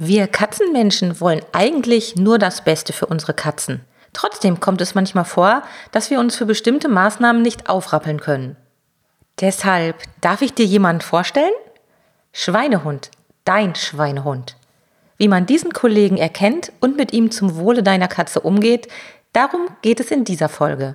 Wir Katzenmenschen wollen eigentlich nur das Beste für unsere Katzen. Trotzdem kommt es manchmal vor, dass wir uns für bestimmte Maßnahmen nicht aufrappeln können. Deshalb darf ich dir jemanden vorstellen? Schweinehund, dein Schweinehund. Wie man diesen Kollegen erkennt und mit ihm zum Wohle deiner Katze umgeht, darum geht es in dieser Folge.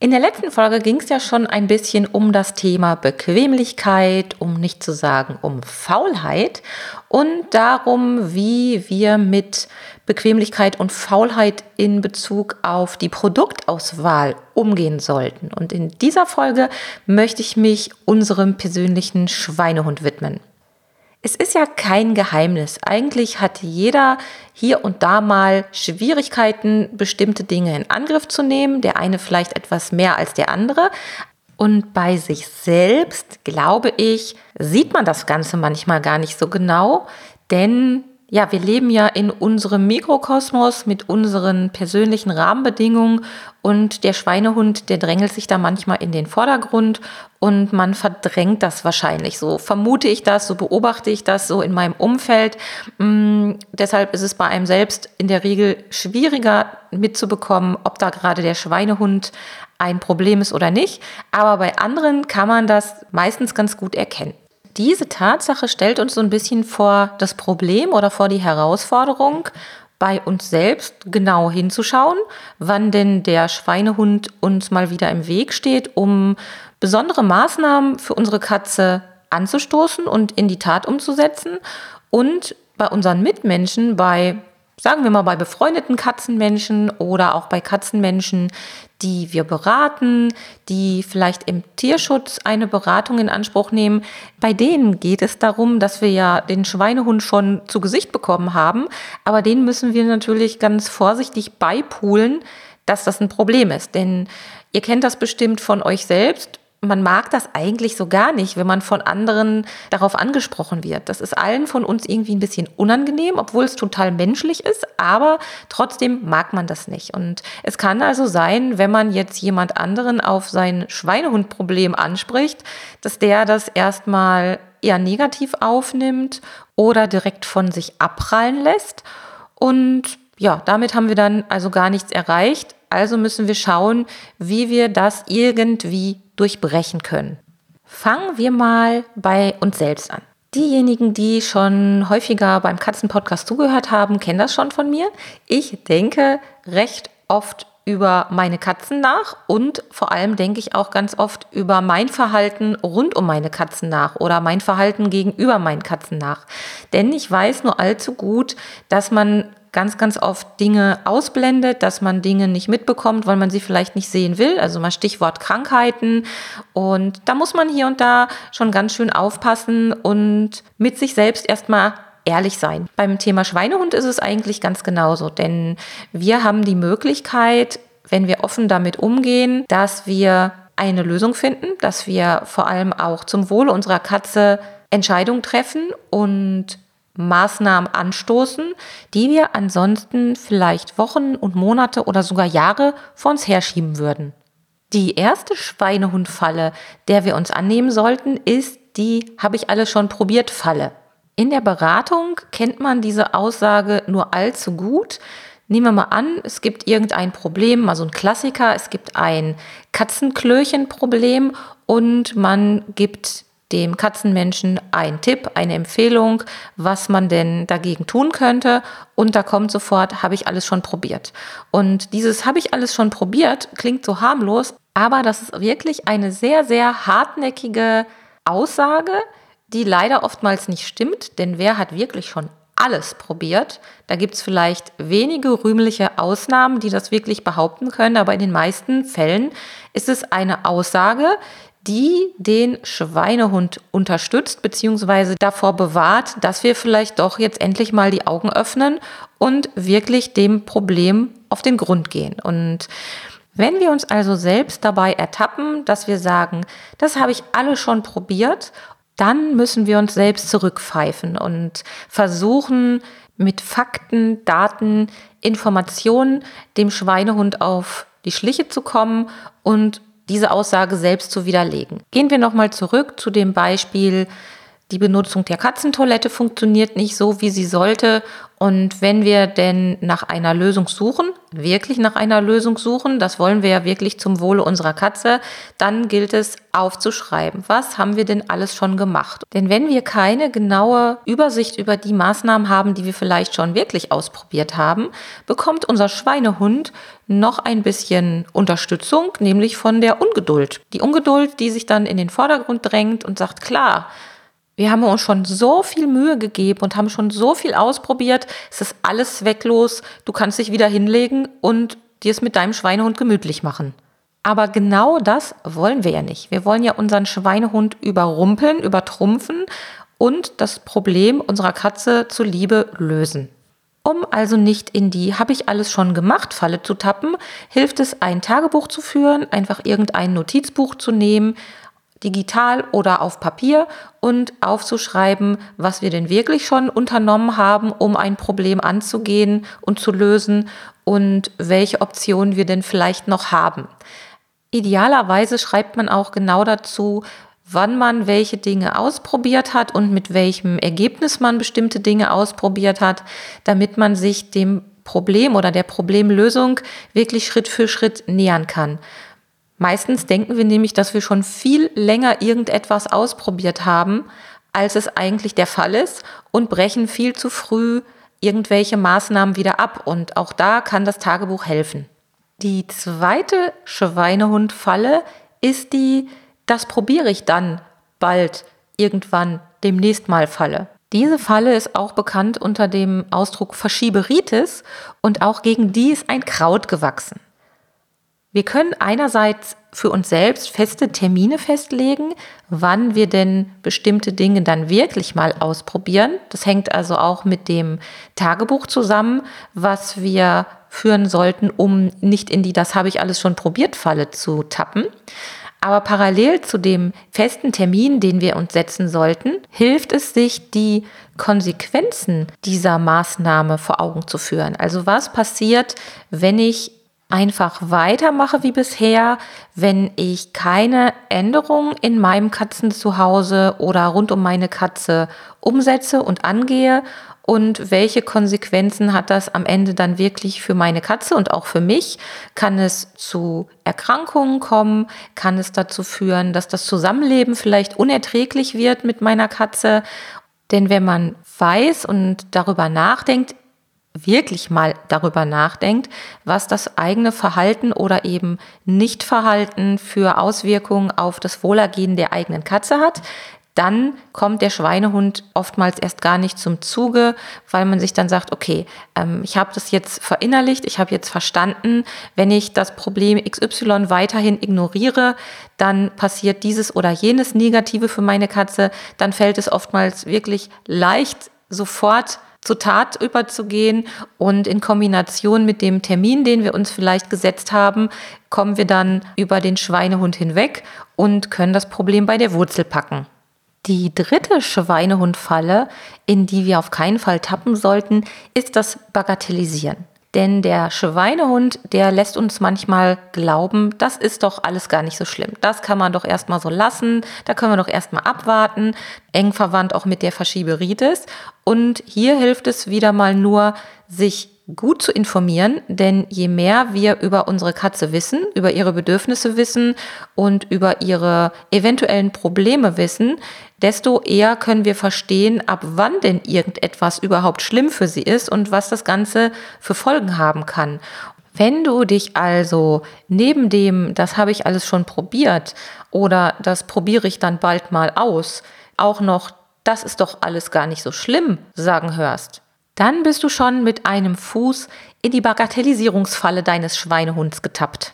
In der letzten Folge ging es ja schon ein bisschen um das Thema Bequemlichkeit, um nicht zu sagen um Faulheit und darum, wie wir mit Bequemlichkeit und Faulheit in Bezug auf die Produktauswahl umgehen sollten. Und in dieser Folge möchte ich mich unserem persönlichen Schweinehund widmen. Es ist ja kein Geheimnis. Eigentlich hat jeder hier und da mal Schwierigkeiten, bestimmte Dinge in Angriff zu nehmen. Der eine vielleicht etwas mehr als der andere. Und bei sich selbst, glaube ich, sieht man das Ganze manchmal gar nicht so genau, denn ja, wir leben ja in unserem Mikrokosmos mit unseren persönlichen Rahmenbedingungen und der Schweinehund, der drängelt sich da manchmal in den Vordergrund und man verdrängt das wahrscheinlich. So vermute ich das, so beobachte ich das so in meinem Umfeld. Mm, deshalb ist es bei einem selbst in der Regel schwieriger mitzubekommen, ob da gerade der Schweinehund ein Problem ist oder nicht. Aber bei anderen kann man das meistens ganz gut erkennen diese Tatsache stellt uns so ein bisschen vor das Problem oder vor die Herausforderung, bei uns selbst genau hinzuschauen, wann denn der Schweinehund uns mal wieder im Weg steht, um besondere Maßnahmen für unsere Katze anzustoßen und in die Tat umzusetzen und bei unseren Mitmenschen, bei sagen wir mal bei befreundeten Katzenmenschen oder auch bei Katzenmenschen, die wir beraten, die vielleicht im Tierschutz eine Beratung in Anspruch nehmen. Bei denen geht es darum, dass wir ja den Schweinehund schon zu Gesicht bekommen haben, aber denen müssen wir natürlich ganz vorsichtig beipulen, dass das ein Problem ist. Denn ihr kennt das bestimmt von euch selbst man mag das eigentlich so gar nicht, wenn man von anderen darauf angesprochen wird. Das ist allen von uns irgendwie ein bisschen unangenehm, obwohl es total menschlich ist, aber trotzdem mag man das nicht. Und es kann also sein, wenn man jetzt jemand anderen auf sein Schweinehundproblem anspricht, dass der das erstmal eher negativ aufnimmt oder direkt von sich abprallen lässt. Und ja, damit haben wir dann also gar nichts erreicht. Also müssen wir schauen, wie wir das irgendwie durchbrechen können. Fangen wir mal bei uns selbst an. Diejenigen, die schon häufiger beim Katzenpodcast zugehört haben, kennen das schon von mir. Ich denke recht oft über meine Katzen nach und vor allem denke ich auch ganz oft über mein Verhalten rund um meine Katzen nach oder mein Verhalten gegenüber meinen Katzen nach. Denn ich weiß nur allzu gut, dass man ganz, ganz oft Dinge ausblendet, dass man Dinge nicht mitbekommt, weil man sie vielleicht nicht sehen will. Also mal Stichwort Krankheiten. Und da muss man hier und da schon ganz schön aufpassen und mit sich selbst erstmal ehrlich sein. Beim Thema Schweinehund ist es eigentlich ganz genauso, denn wir haben die Möglichkeit, wenn wir offen damit umgehen, dass wir eine Lösung finden, dass wir vor allem auch zum Wohle unserer Katze Entscheidungen treffen und Maßnahmen anstoßen, die wir ansonsten vielleicht Wochen und Monate oder sogar Jahre vor uns herschieben würden. Die erste Schweinehundfalle, der wir uns annehmen sollten, ist die habe ich alles schon probiert Falle. In der Beratung kennt man diese Aussage nur allzu gut. Nehmen wir mal an, es gibt irgendein Problem, mal so ein Klassiker, es gibt ein Katzenklöchenproblem und man gibt dem Katzenmenschen ein Tipp, eine Empfehlung, was man denn dagegen tun könnte. Und da kommt sofort, habe ich alles schon probiert. Und dieses habe ich alles schon probiert klingt so harmlos, aber das ist wirklich eine sehr, sehr hartnäckige Aussage, die leider oftmals nicht stimmt. Denn wer hat wirklich schon alles probiert. Da gibt es vielleicht wenige rühmliche Ausnahmen, die das wirklich behaupten können, aber in den meisten Fällen ist es eine Aussage, die den Schweinehund unterstützt bzw. davor bewahrt, dass wir vielleicht doch jetzt endlich mal die Augen öffnen und wirklich dem Problem auf den Grund gehen. Und wenn wir uns also selbst dabei ertappen, dass wir sagen, das habe ich alle schon probiert, dann müssen wir uns selbst zurückpfeifen und versuchen, mit Fakten, Daten, Informationen dem Schweinehund auf die Schliche zu kommen und diese Aussage selbst zu widerlegen. Gehen wir nochmal zurück zu dem Beispiel, die Benutzung der Katzentoilette funktioniert nicht so, wie sie sollte. Und wenn wir denn nach einer Lösung suchen, wirklich nach einer Lösung suchen, das wollen wir ja wirklich zum Wohle unserer Katze, dann gilt es aufzuschreiben, was haben wir denn alles schon gemacht. Denn wenn wir keine genaue Übersicht über die Maßnahmen haben, die wir vielleicht schon wirklich ausprobiert haben, bekommt unser Schweinehund noch ein bisschen Unterstützung, nämlich von der Ungeduld. Die Ungeduld, die sich dann in den Vordergrund drängt und sagt, klar, wir haben uns schon so viel Mühe gegeben und haben schon so viel ausprobiert. Es ist alles zwecklos. Du kannst dich wieder hinlegen und dir es mit deinem Schweinehund gemütlich machen. Aber genau das wollen wir ja nicht. Wir wollen ja unseren Schweinehund überrumpeln, übertrumpfen und das Problem unserer Katze zuliebe lösen. Um also nicht in die habe ich alles schon gemacht Falle zu tappen, hilft es, ein Tagebuch zu führen, einfach irgendein Notizbuch zu nehmen, digital oder auf Papier und aufzuschreiben, was wir denn wirklich schon unternommen haben, um ein Problem anzugehen und zu lösen und welche Optionen wir denn vielleicht noch haben. Idealerweise schreibt man auch genau dazu, wann man welche Dinge ausprobiert hat und mit welchem Ergebnis man bestimmte Dinge ausprobiert hat, damit man sich dem Problem oder der Problemlösung wirklich Schritt für Schritt nähern kann. Meistens denken wir nämlich, dass wir schon viel länger irgendetwas ausprobiert haben, als es eigentlich der Fall ist und brechen viel zu früh irgendwelche Maßnahmen wieder ab. Und auch da kann das Tagebuch helfen. Die zweite Schweinehundfalle ist die, das probiere ich dann bald irgendwann demnächst mal Falle. Diese Falle ist auch bekannt unter dem Ausdruck Verschieberitis und auch gegen die ist ein Kraut gewachsen. Wir können einerseits für uns selbst feste Termine festlegen, wann wir denn bestimmte Dinge dann wirklich mal ausprobieren. Das hängt also auch mit dem Tagebuch zusammen, was wir führen sollten, um nicht in die Das habe ich alles schon probiert Falle zu tappen. Aber parallel zu dem festen Termin, den wir uns setzen sollten, hilft es sich, die Konsequenzen dieser Maßnahme vor Augen zu führen. Also was passiert, wenn ich einfach weitermache wie bisher, wenn ich keine Änderungen in meinem Katzenzuhause oder rund um meine Katze umsetze und angehe und welche Konsequenzen hat das am Ende dann wirklich für meine Katze und auch für mich? Kann es zu Erkrankungen kommen? Kann es dazu führen, dass das Zusammenleben vielleicht unerträglich wird mit meiner Katze? Denn wenn man weiß und darüber nachdenkt, wirklich mal darüber nachdenkt, was das eigene Verhalten oder eben Nichtverhalten für Auswirkungen auf das Wohlergehen der eigenen Katze hat, dann kommt der Schweinehund oftmals erst gar nicht zum Zuge, weil man sich dann sagt, okay, ähm, ich habe das jetzt verinnerlicht, ich habe jetzt verstanden, wenn ich das Problem XY weiterhin ignoriere, dann passiert dieses oder jenes Negative für meine Katze, dann fällt es oftmals wirklich leicht sofort zur Tat überzugehen und in Kombination mit dem Termin, den wir uns vielleicht gesetzt haben, kommen wir dann über den Schweinehund hinweg und können das Problem bei der Wurzel packen. Die dritte Schweinehundfalle, in die wir auf keinen Fall tappen sollten, ist das Bagatellisieren. Denn der Schweinehund, der lässt uns manchmal glauben, das ist doch alles gar nicht so schlimm. Das kann man doch erstmal so lassen, da können wir doch erstmal abwarten. Eng verwandt auch mit der Verschieberitis. Und hier hilft es wieder mal nur, sich gut zu informieren, denn je mehr wir über unsere Katze wissen, über ihre Bedürfnisse wissen und über ihre eventuellen Probleme wissen, desto eher können wir verstehen, ab wann denn irgendetwas überhaupt schlimm für sie ist und was das Ganze für Folgen haben kann. Wenn du dich also neben dem, das habe ich alles schon probiert oder das probiere ich dann bald mal aus, auch noch, das ist doch alles gar nicht so schlimm sagen hörst, dann bist du schon mit einem Fuß in die Bagatellisierungsfalle deines Schweinehunds getappt.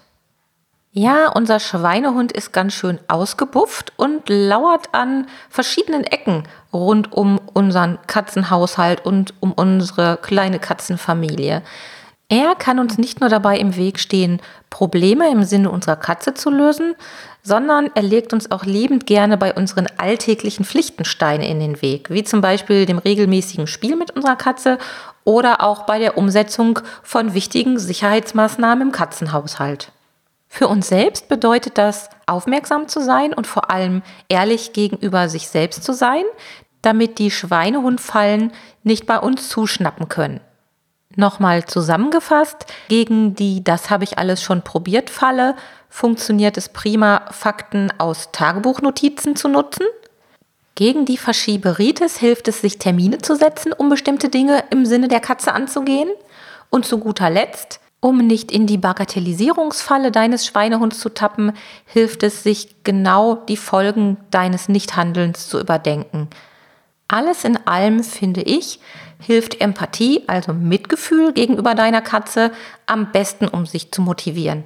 Ja, unser Schweinehund ist ganz schön ausgebufft und lauert an verschiedenen Ecken rund um unseren Katzenhaushalt und um unsere kleine Katzenfamilie. Er kann uns nicht nur dabei im Weg stehen, Probleme im Sinne unserer Katze zu lösen, sondern er legt uns auch liebend gerne bei unseren alltäglichen Pflichtensteine in den Weg, wie zum Beispiel dem regelmäßigen Spiel mit unserer Katze oder auch bei der Umsetzung von wichtigen Sicherheitsmaßnahmen im Katzenhaushalt. Für uns selbst bedeutet das, aufmerksam zu sein und vor allem ehrlich gegenüber sich selbst zu sein, damit die Schweinehundfallen nicht bei uns zuschnappen können. Nochmal zusammengefasst, gegen die Das habe ich alles schon probiert Falle funktioniert es prima, Fakten aus Tagebuchnotizen zu nutzen. Gegen die Verschieberitis hilft es, sich Termine zu setzen, um bestimmte Dinge im Sinne der Katze anzugehen. Und zu guter Letzt um nicht in die Bagatellisierungsfalle deines Schweinehunds zu tappen, hilft es, sich genau die Folgen deines Nichthandelns zu überdenken. Alles in allem, finde ich, hilft Empathie, also Mitgefühl gegenüber deiner Katze, am besten, um sich zu motivieren.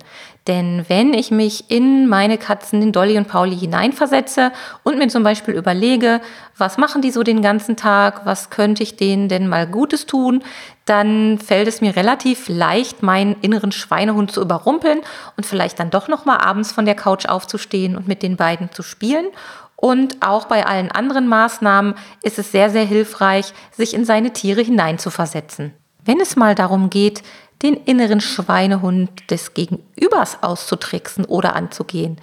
Denn wenn ich mich in meine Katzen, in Dolly und Pauli hineinversetze und mir zum Beispiel überlege, was machen die so den ganzen Tag, was könnte ich denen denn mal Gutes tun, dann fällt es mir relativ leicht, meinen inneren Schweinehund zu überrumpeln und vielleicht dann doch noch mal abends von der Couch aufzustehen und mit den beiden zu spielen. Und auch bei allen anderen Maßnahmen ist es sehr, sehr hilfreich, sich in seine Tiere hineinzuversetzen. Wenn es mal darum geht, den inneren Schweinehund des Gegenübers auszutricksen oder anzugehen.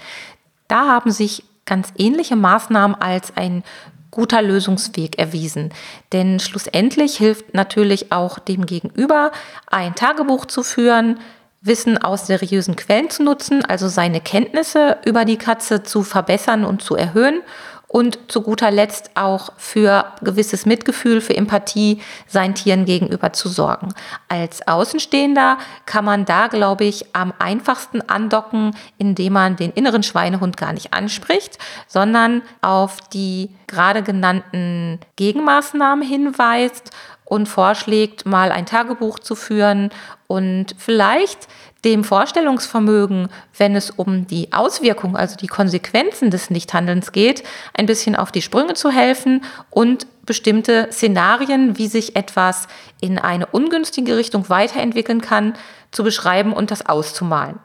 Da haben sich ganz ähnliche Maßnahmen als ein guter Lösungsweg erwiesen. Denn schlussendlich hilft natürlich auch dem Gegenüber, ein Tagebuch zu führen, Wissen aus seriösen Quellen zu nutzen, also seine Kenntnisse über die Katze zu verbessern und zu erhöhen und zu guter Letzt auch für gewisses Mitgefühl, für Empathie seinen Tieren gegenüber zu sorgen. Als Außenstehender kann man da, glaube ich, am einfachsten andocken, indem man den inneren Schweinehund gar nicht anspricht, sondern auf die gerade genannten Gegenmaßnahmen hinweist und vorschlägt, mal ein Tagebuch zu führen und vielleicht dem Vorstellungsvermögen, wenn es um die Auswirkungen, also die Konsequenzen des Nichthandelns geht, ein bisschen auf die Sprünge zu helfen und bestimmte Szenarien, wie sich etwas in eine ungünstige Richtung weiterentwickeln kann, zu beschreiben und das auszumalen.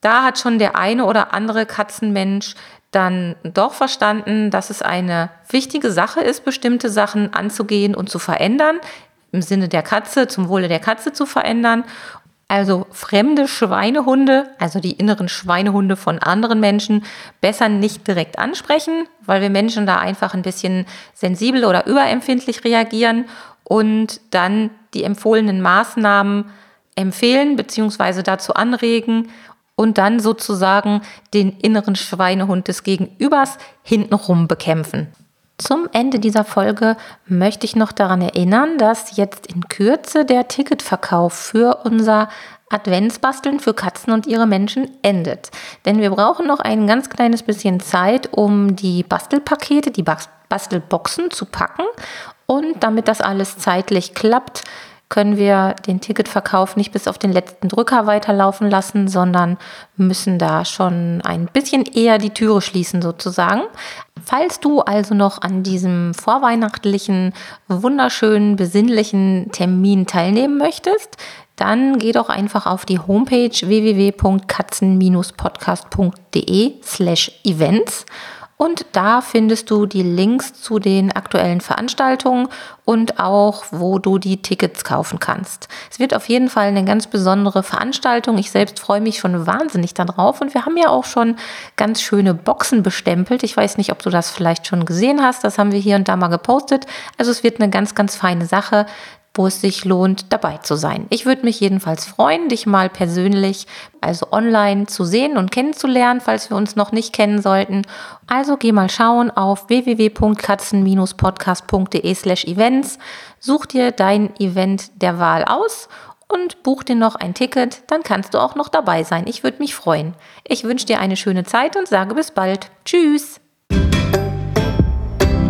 Da hat schon der eine oder andere Katzenmensch dann doch verstanden, dass es eine wichtige Sache ist, bestimmte Sachen anzugehen und zu verändern, im Sinne der Katze, zum Wohle der Katze zu verändern. Also fremde Schweinehunde, also die inneren Schweinehunde von anderen Menschen, besser nicht direkt ansprechen, weil wir Menschen da einfach ein bisschen sensibel oder überempfindlich reagieren und dann die empfohlenen Maßnahmen empfehlen bzw. dazu anregen und dann sozusagen den inneren Schweinehund des Gegenübers hintenrum bekämpfen. Zum Ende dieser Folge möchte ich noch daran erinnern, dass jetzt in Kürze der Ticketverkauf für unser Adventsbasteln für Katzen und ihre Menschen endet. Denn wir brauchen noch ein ganz kleines bisschen Zeit, um die Bastelpakete, die Bastelboxen zu packen. Und damit das alles zeitlich klappt, können wir den Ticketverkauf nicht bis auf den letzten Drücker weiterlaufen lassen, sondern müssen da schon ein bisschen eher die Türe schließen sozusagen. Falls du also noch an diesem vorweihnachtlichen, wunderschönen, besinnlichen Termin teilnehmen möchtest, dann geh doch einfach auf die Homepage www.katzen-podcast.de slash events und da findest du die Links zu den aktuellen Veranstaltungen und auch, wo du die Tickets kaufen kannst. Es wird auf jeden Fall eine ganz besondere Veranstaltung. Ich selbst freue mich schon wahnsinnig darauf. Und wir haben ja auch schon ganz schöne Boxen bestempelt. Ich weiß nicht, ob du das vielleicht schon gesehen hast. Das haben wir hier und da mal gepostet. Also es wird eine ganz, ganz feine Sache wo es sich lohnt, dabei zu sein. Ich würde mich jedenfalls freuen, dich mal persönlich, also online zu sehen und kennenzulernen, falls wir uns noch nicht kennen sollten. Also geh mal schauen auf www.katzen-podcast.de slash events, such dir dein Event der Wahl aus und buch dir noch ein Ticket, dann kannst du auch noch dabei sein. Ich würde mich freuen. Ich wünsche dir eine schöne Zeit und sage bis bald. Tschüss!